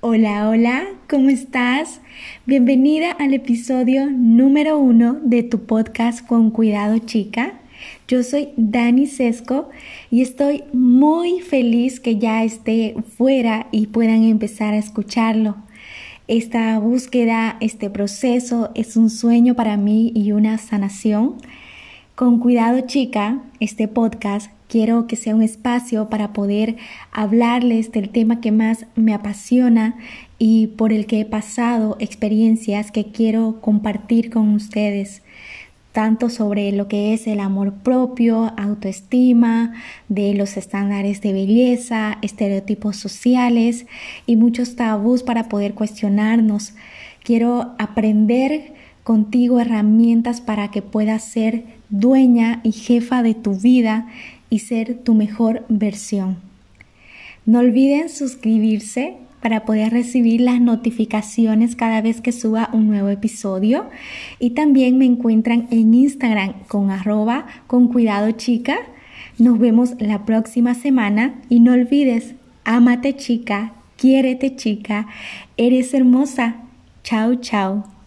Hola, hola, ¿cómo estás? Bienvenida al episodio número uno de tu podcast Con Cuidado Chica. Yo soy Dani Sesco y estoy muy feliz que ya esté fuera y puedan empezar a escucharlo. Esta búsqueda, este proceso es un sueño para mí y una sanación. Con Cuidado Chica, este podcast Quiero que sea un espacio para poder hablarles del tema que más me apasiona y por el que he pasado experiencias que quiero compartir con ustedes, tanto sobre lo que es el amor propio, autoestima, de los estándares de belleza, estereotipos sociales y muchos tabús para poder cuestionarnos. Quiero aprender contigo herramientas para que puedas ser dueña y jefa de tu vida y ser tu mejor versión. No olviden suscribirse para poder recibir las notificaciones cada vez que suba un nuevo episodio. Y también me encuentran en Instagram con arroba con cuidado chica. Nos vemos la próxima semana y no olvides, ámate chica, quiérete chica, eres hermosa. Chao, chao.